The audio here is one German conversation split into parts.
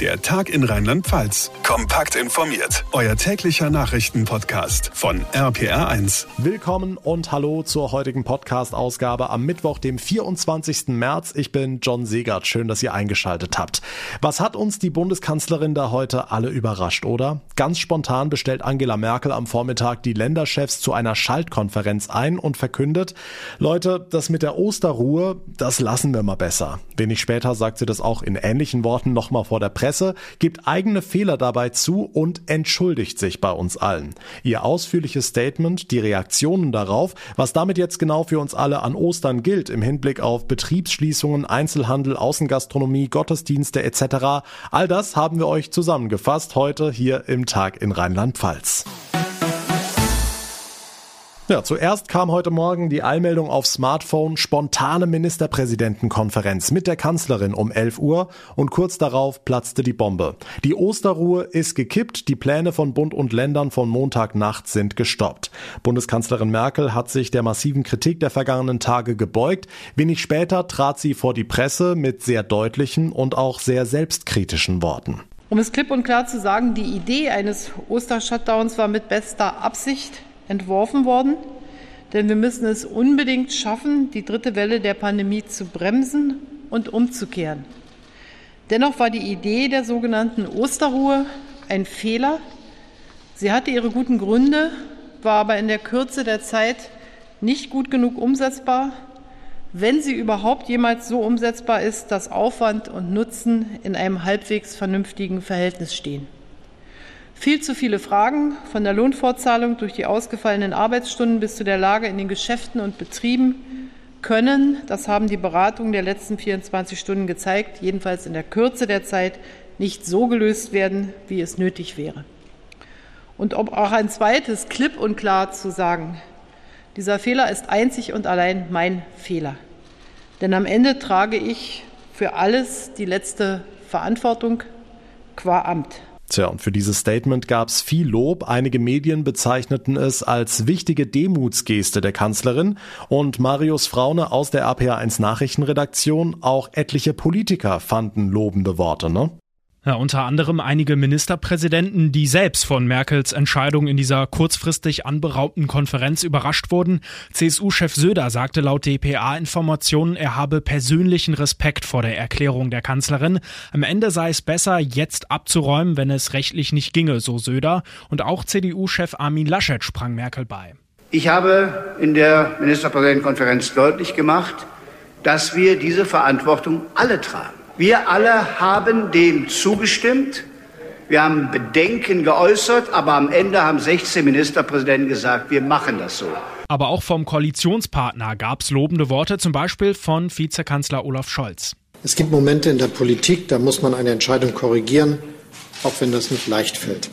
Der Tag in Rheinland-Pfalz. Kompakt informiert. Euer täglicher Nachrichtenpodcast von RPR1. Willkommen und hallo zur heutigen Podcast-Ausgabe am Mittwoch, dem 24. März. Ich bin John Segert. Schön, dass ihr eingeschaltet habt. Was hat uns die Bundeskanzlerin da heute alle überrascht, oder? Ganz spontan bestellt Angela Merkel am Vormittag die Länderchefs zu einer Schaltkonferenz ein und verkündet, Leute, das mit der Osterruhe, das lassen wir mal besser. Wenig später sagt sie das auch in ähnlichen Worten nochmal vor der Presse Presse, gibt eigene Fehler dabei zu und entschuldigt sich bei uns allen. Ihr ausführliches Statement, die Reaktionen darauf, was damit jetzt genau für uns alle an Ostern gilt im Hinblick auf Betriebsschließungen, Einzelhandel, Außengastronomie, Gottesdienste etc., all das haben wir euch zusammengefasst heute hier im Tag in Rheinland-Pfalz. Ja, zuerst kam heute Morgen die Eilmeldung auf Smartphone spontane Ministerpräsidentenkonferenz mit der Kanzlerin um 11 Uhr und kurz darauf platzte die Bombe. Die Osterruhe ist gekippt, die Pläne von Bund und Ländern von Montagnacht sind gestoppt. Bundeskanzlerin Merkel hat sich der massiven Kritik der vergangenen Tage gebeugt. Wenig später trat sie vor die Presse mit sehr deutlichen und auch sehr selbstkritischen Worten. Um es klipp und klar zu sagen, die Idee eines Ostershutdowns war mit bester Absicht entworfen worden, denn wir müssen es unbedingt schaffen, die dritte Welle der Pandemie zu bremsen und umzukehren. Dennoch war die Idee der sogenannten Osterruhe ein Fehler. Sie hatte ihre guten Gründe, war aber in der Kürze der Zeit nicht gut genug umsetzbar, wenn sie überhaupt jemals so umsetzbar ist, dass Aufwand und Nutzen in einem halbwegs vernünftigen Verhältnis stehen. Viel zu viele Fragen von der Lohnfortzahlung durch die ausgefallenen Arbeitsstunden bis zu der Lage in den Geschäften und Betrieben können, das haben die Beratungen der letzten 24 Stunden gezeigt, jedenfalls in der Kürze der Zeit nicht so gelöst werden, wie es nötig wäre. Und um auch ein zweites klipp und klar zu sagen, dieser Fehler ist einzig und allein mein Fehler. Denn am Ende trage ich für alles die letzte Verantwortung qua Amt. Tja, und für dieses Statement gab es viel Lob. Einige Medien bezeichneten es als wichtige Demutsgeste der Kanzlerin und Marius Fraune aus der APA1 Nachrichtenredaktion, auch etliche Politiker fanden lobende Worte, ne? Ja, unter anderem einige Ministerpräsidenten, die selbst von Merkels Entscheidung in dieser kurzfristig anberaubten Konferenz überrascht wurden. CSU-Chef Söder sagte laut dpa-Informationen, er habe persönlichen Respekt vor der Erklärung der Kanzlerin. Am Ende sei es besser, jetzt abzuräumen, wenn es rechtlich nicht ginge, so Söder. Und auch CDU-Chef Armin Laschet sprang Merkel bei. Ich habe in der Ministerpräsidentenkonferenz deutlich gemacht, dass wir diese Verantwortung alle tragen. Wir alle haben dem zugestimmt. Wir haben Bedenken geäußert, aber am Ende haben 16 Ministerpräsidenten gesagt, wir machen das so. Aber auch vom Koalitionspartner gab es lobende Worte, zum Beispiel von Vizekanzler Olaf Scholz. Es gibt Momente in der Politik, da muss man eine Entscheidung korrigieren, auch wenn das nicht leicht fällt.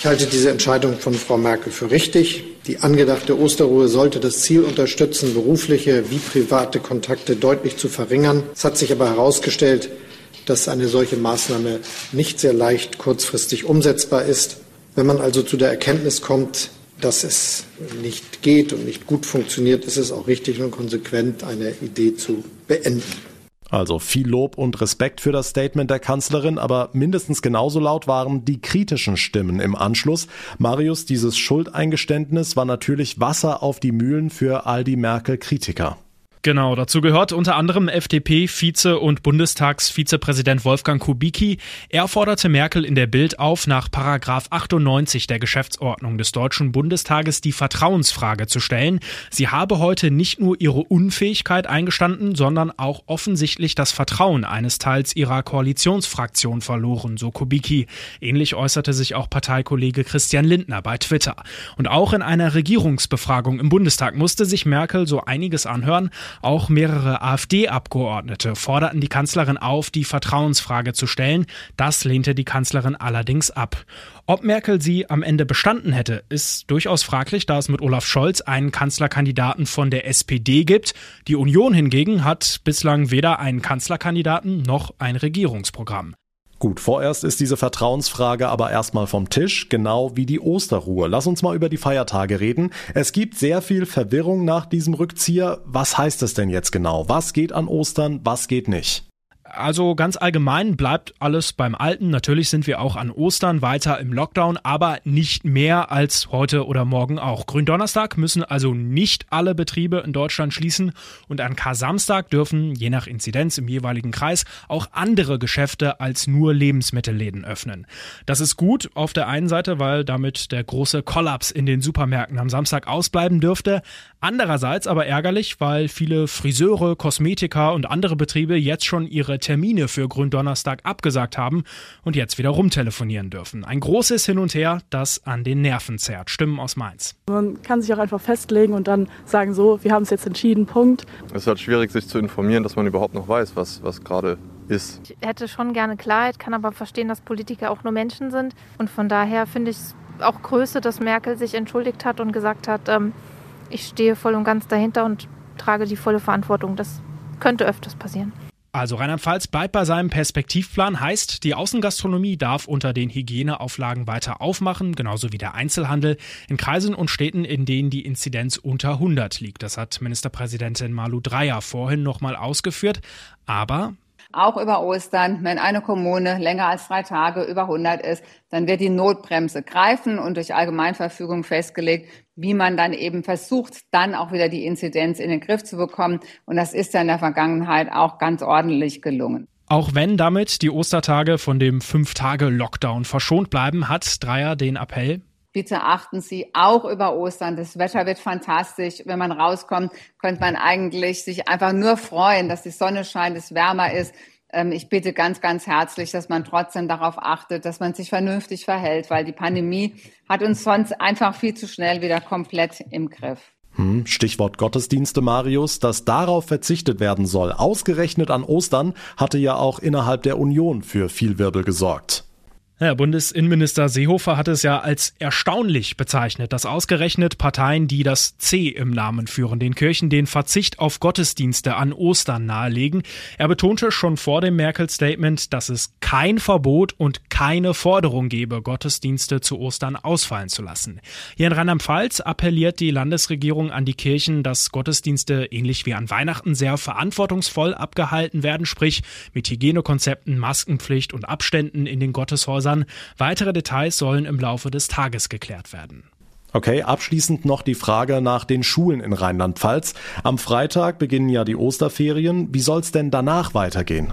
Ich halte diese Entscheidung von Frau Merkel für richtig. Die angedachte Osterruhe sollte das Ziel unterstützen, berufliche wie private Kontakte deutlich zu verringern. Es hat sich aber herausgestellt, dass eine solche Maßnahme nicht sehr leicht kurzfristig umsetzbar ist. Wenn man also zu der Erkenntnis kommt, dass es nicht geht und nicht gut funktioniert, ist es auch richtig und konsequent, eine Idee zu beenden. Also viel Lob und Respekt für das Statement der Kanzlerin, aber mindestens genauso laut waren die kritischen Stimmen im Anschluss. Marius, dieses Schuldeingeständnis war natürlich Wasser auf die Mühlen für all die Merkel-Kritiker. Genau, dazu gehört unter anderem FDP-Vize und Bundestagsvizepräsident Wolfgang Kubicki. Er forderte Merkel in der Bild auf, nach Paragraph 98 der Geschäftsordnung des Deutschen Bundestages die Vertrauensfrage zu stellen. Sie habe heute nicht nur ihre Unfähigkeit eingestanden, sondern auch offensichtlich das Vertrauen eines Teils ihrer Koalitionsfraktion verloren, so Kubicki. Ähnlich äußerte sich auch Parteikollege Christian Lindner bei Twitter. Und auch in einer Regierungsbefragung im Bundestag musste sich Merkel so einiges anhören. Auch mehrere AfD-Abgeordnete forderten die Kanzlerin auf, die Vertrauensfrage zu stellen. Das lehnte die Kanzlerin allerdings ab. Ob Merkel sie am Ende bestanden hätte, ist durchaus fraglich, da es mit Olaf Scholz einen Kanzlerkandidaten von der SPD gibt. Die Union hingegen hat bislang weder einen Kanzlerkandidaten noch ein Regierungsprogramm. Gut, vorerst ist diese Vertrauensfrage aber erstmal vom Tisch, genau wie die Osterruhe. Lass uns mal über die Feiertage reden. Es gibt sehr viel Verwirrung nach diesem Rückzieher. Was heißt es denn jetzt genau? Was geht an Ostern, was geht nicht? Also ganz allgemein bleibt alles beim Alten. Natürlich sind wir auch an Ostern weiter im Lockdown, aber nicht mehr als heute oder morgen auch. Gründonnerstag müssen also nicht alle Betriebe in Deutschland schließen und an Kar-Samstag dürfen, je nach Inzidenz im jeweiligen Kreis, auch andere Geschäfte als nur Lebensmittelläden öffnen. Das ist gut auf der einen Seite, weil damit der große Kollaps in den Supermärkten am Samstag ausbleiben dürfte. Andererseits aber ärgerlich, weil viele Friseure, Kosmetiker und andere Betriebe jetzt schon ihre Termine für Gründonnerstag abgesagt haben und jetzt wieder rumtelefonieren dürfen. Ein großes Hin und Her, das an den Nerven zerrt. Stimmen aus Mainz. Man kann sich auch einfach festlegen und dann sagen so, wir haben es jetzt entschieden, Punkt. Es ist halt schwierig, sich zu informieren, dass man überhaupt noch weiß, was, was gerade ist. Ich hätte schon gerne Klarheit, kann aber verstehen, dass Politiker auch nur Menschen sind. Und von daher finde ich es auch Größe, dass Merkel sich entschuldigt hat und gesagt hat, ähm, ich stehe voll und ganz dahinter und trage die volle Verantwortung. Das könnte öfters passieren. Also Rheinland-Pfalz bleibt bei seinem Perspektivplan, heißt, die Außengastronomie darf unter den Hygieneauflagen weiter aufmachen, genauso wie der Einzelhandel in Kreisen und Städten, in denen die Inzidenz unter 100 liegt. Das hat Ministerpräsidentin Malu Dreyer vorhin nochmal ausgeführt. Aber auch über Ostern, wenn eine Kommune länger als drei Tage über 100 ist, dann wird die Notbremse greifen und durch Allgemeinverfügung festgelegt, wie man dann eben versucht, dann auch wieder die Inzidenz in den Griff zu bekommen. Und das ist ja in der Vergangenheit auch ganz ordentlich gelungen. Auch wenn damit die Ostertage von dem Fünf-Tage-Lockdown verschont bleiben, hat Dreier den Appell, Bitte achten Sie auch über Ostern. Das Wetter wird fantastisch. Wenn man rauskommt, könnte man eigentlich sich einfach nur freuen, dass die Sonne scheint, es wärmer ist. Ähm, ich bitte ganz, ganz herzlich, dass man trotzdem darauf achtet, dass man sich vernünftig verhält, weil die Pandemie hat uns sonst einfach viel zu schnell wieder komplett im Griff. Hm, Stichwort Gottesdienste, Marius, dass darauf verzichtet werden soll, ausgerechnet an Ostern, hatte ja auch innerhalb der Union für viel Wirbel gesorgt. Ja, Bundesinnenminister Seehofer hat es ja als erstaunlich bezeichnet, dass ausgerechnet Parteien, die das C im Namen führen, den Kirchen den Verzicht auf Gottesdienste an Ostern nahelegen. Er betonte schon vor dem Merkel-Statement, dass es kein Verbot und keine Forderung gebe, Gottesdienste zu Ostern ausfallen zu lassen. Hier in Rheinland-Pfalz appelliert die Landesregierung an die Kirchen, dass Gottesdienste ähnlich wie an Weihnachten sehr verantwortungsvoll abgehalten werden, sprich mit Hygienekonzepten, Maskenpflicht und Abständen in den Gotteshäusern Häusern. Weitere Details sollen im Laufe des Tages geklärt werden. Okay, abschließend noch die Frage nach den Schulen in Rheinland-Pfalz. Am Freitag beginnen ja die Osterferien. Wie soll es denn danach weitergehen?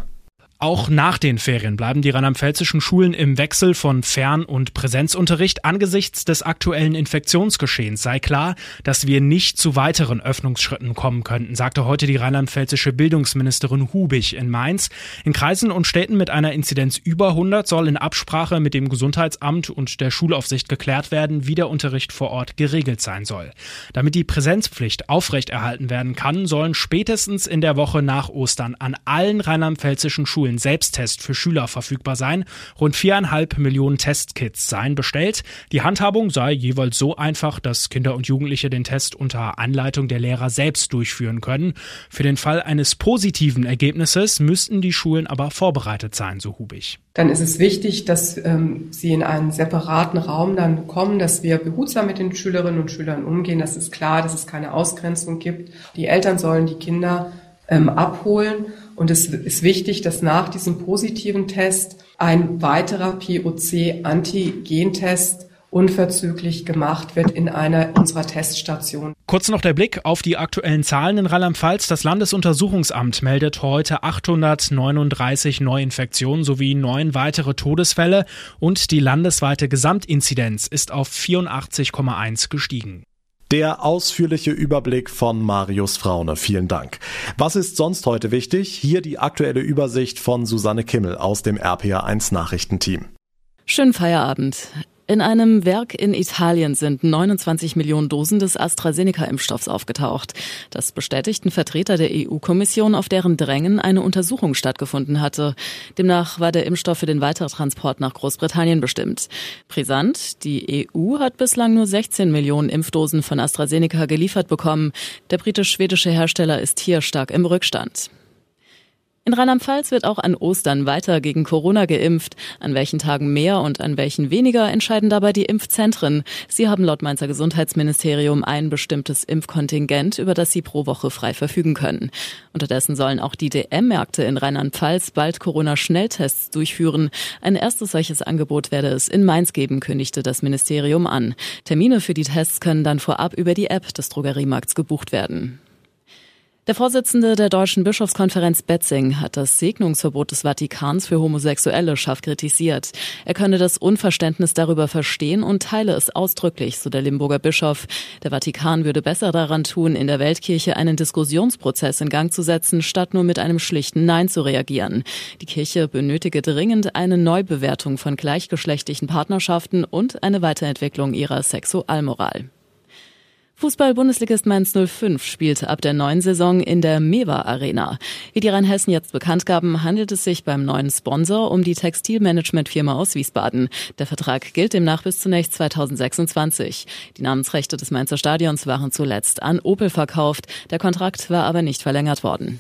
Auch nach den Ferien bleiben die rheinland-pfälzischen Schulen im Wechsel von Fern- und Präsenzunterricht. Angesichts des aktuellen Infektionsgeschehens sei klar, dass wir nicht zu weiteren Öffnungsschritten kommen könnten, sagte heute die rheinland-pfälzische Bildungsministerin Hubig in Mainz. In Kreisen und Städten mit einer Inzidenz über 100 soll in Absprache mit dem Gesundheitsamt und der Schulaufsicht geklärt werden, wie der Unterricht vor Ort geregelt sein soll. Damit die Präsenzpflicht aufrechterhalten werden kann, sollen spätestens in der Woche nach Ostern an allen rheinland-pfälzischen Schulen Schulen Selbsttest für Schüler verfügbar sein. Rund viereinhalb Millionen Testkits seien bestellt. Die Handhabung sei jeweils so einfach, dass Kinder und Jugendliche den Test unter Anleitung der Lehrer selbst durchführen können. Für den Fall eines positiven Ergebnisses müssten die Schulen aber vorbereitet sein, so Hubig. Dann ist es wichtig, dass ähm, sie in einen separaten Raum dann kommen, dass wir behutsam mit den Schülerinnen und Schülern umgehen. Das ist klar, dass es keine Ausgrenzung gibt. Die Eltern sollen die Kinder ähm, abholen. Und es ist wichtig, dass nach diesem positiven Test ein weiterer POC-Antigentest unverzüglich gemacht wird in einer unserer Teststationen. Kurz noch der Blick auf die aktuellen Zahlen in Rheinland-Pfalz. Das Landesuntersuchungsamt meldet heute 839 Neuinfektionen sowie neun weitere Todesfälle und die landesweite Gesamtinzidenz ist auf 84,1 gestiegen. Der ausführliche Überblick von Marius Fraune. Vielen Dank. Was ist sonst heute wichtig? Hier die aktuelle Übersicht von Susanne Kimmel aus dem RPA1 Nachrichtenteam. Schönen Feierabend. In einem Werk in Italien sind 29 Millionen Dosen des AstraZeneca-Impfstoffs aufgetaucht. Das bestätigten Vertreter der EU-Kommission, auf deren Drängen eine Untersuchung stattgefunden hatte. Demnach war der Impfstoff für den Weitertransport nach Großbritannien bestimmt. Brisant, die EU hat bislang nur 16 Millionen Impfdosen von AstraZeneca geliefert bekommen. Der britisch-schwedische Hersteller ist hier stark im Rückstand. In Rheinland-Pfalz wird auch an Ostern weiter gegen Corona geimpft. An welchen Tagen mehr und an welchen weniger entscheiden dabei die Impfzentren. Sie haben laut Mainzer Gesundheitsministerium ein bestimmtes Impfkontingent, über das sie pro Woche frei verfügen können. Unterdessen sollen auch die DM-Märkte in Rheinland-Pfalz bald Corona-Schnelltests durchführen. Ein erstes solches Angebot werde es in Mainz geben, kündigte das Ministerium an. Termine für die Tests können dann vorab über die App des Drogeriemarkts gebucht werden. Der Vorsitzende der Deutschen Bischofskonferenz Betzing hat das Segnungsverbot des Vatikans für Homosexuelle scharf kritisiert. Er könne das Unverständnis darüber verstehen und teile es ausdrücklich, so der Limburger Bischof. Der Vatikan würde besser daran tun, in der Weltkirche einen Diskussionsprozess in Gang zu setzen, statt nur mit einem schlichten Nein zu reagieren. Die Kirche benötige dringend eine Neubewertung von gleichgeschlechtlichen Partnerschaften und eine Weiterentwicklung ihrer Sexualmoral. Fußball-Bundesligist Mainz 05 spielte ab der neuen Saison in der Mewa Arena. Wie die Rheinhessen jetzt bekannt gaben, handelt es sich beim neuen Sponsor um die Textilmanagementfirma aus Wiesbaden. Der Vertrag gilt demnach bis zunächst 2026. Die Namensrechte des Mainzer Stadions waren zuletzt an Opel verkauft. Der Kontrakt war aber nicht verlängert worden.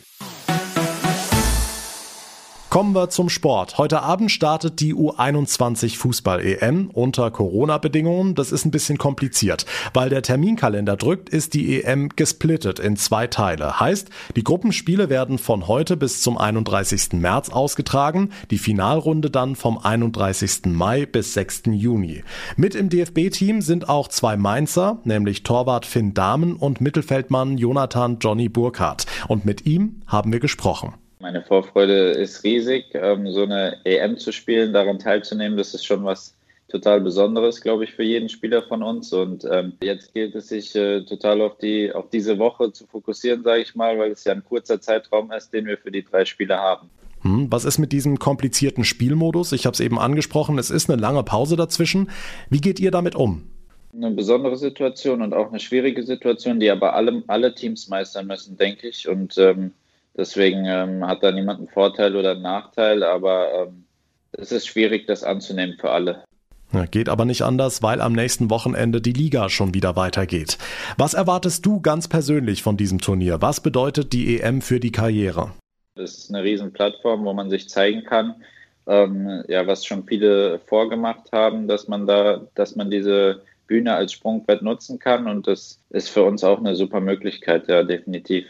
Kommen wir zum Sport. Heute Abend startet die U21 Fußball-EM unter Corona-Bedingungen. Das ist ein bisschen kompliziert. Weil der Terminkalender drückt, ist die EM gesplittet in zwei Teile. Heißt, die Gruppenspiele werden von heute bis zum 31. März ausgetragen, die Finalrunde dann vom 31. Mai bis 6. Juni. Mit im DFB-Team sind auch zwei Mainzer, nämlich Torwart Finn Dahmen und Mittelfeldmann Jonathan Johnny Burkhardt. Und mit ihm haben wir gesprochen. Meine Vorfreude ist riesig, ähm, so eine EM zu spielen, daran teilzunehmen, das ist schon was total Besonderes, glaube ich, für jeden Spieler von uns. Und ähm, jetzt gilt es sich äh, total auf die auf diese Woche zu fokussieren, sage ich mal, weil es ja ein kurzer Zeitraum ist, den wir für die drei Spiele haben. Hm, was ist mit diesem komplizierten Spielmodus? Ich habe es eben angesprochen, es ist eine lange Pause dazwischen. Wie geht ihr damit um? Eine besondere Situation und auch eine schwierige Situation, die aber alle, alle Teams meistern müssen, denke ich. Und ähm, Deswegen ähm, hat da niemand einen Vorteil oder einen Nachteil, aber ähm, es ist schwierig, das anzunehmen für alle. Ja, geht aber nicht anders, weil am nächsten Wochenende die Liga schon wieder weitergeht. Was erwartest du ganz persönlich von diesem Turnier? Was bedeutet die EM für die Karriere? Das ist eine Riesenplattform, wo man sich zeigen kann, ähm, ja, was schon viele vorgemacht haben, dass man da, dass man diese Bühne als Sprungbrett nutzen kann und das ist für uns auch eine super Möglichkeit, ja, definitiv.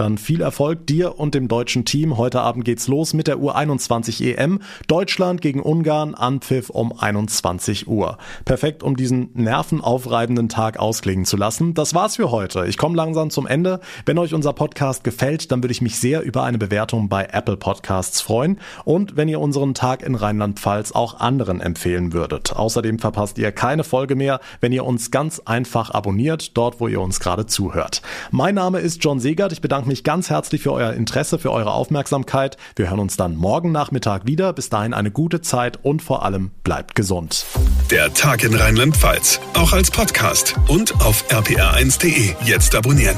Dann viel Erfolg dir und dem deutschen Team. Heute Abend geht's los mit der U21 EM. Deutschland gegen Ungarn, Anpfiff um 21 Uhr. Perfekt, um diesen nervenaufreibenden Tag ausklingen zu lassen. Das war's für heute. Ich komme langsam zum Ende. Wenn euch unser Podcast gefällt, dann würde ich mich sehr über eine Bewertung bei Apple Podcasts freuen und wenn ihr unseren Tag in Rheinland-Pfalz auch anderen empfehlen würdet. Außerdem verpasst ihr keine Folge mehr, wenn ihr uns ganz einfach abonniert, dort wo ihr uns gerade zuhört. Mein Name ist John Segert. Ich bedanke mich ganz herzlich für euer Interesse, für eure Aufmerksamkeit. Wir hören uns dann morgen Nachmittag wieder. Bis dahin eine gute Zeit und vor allem bleibt gesund. Der Tag in Rheinland-Pfalz, auch als Podcast und auf rpr1.de. Jetzt abonnieren.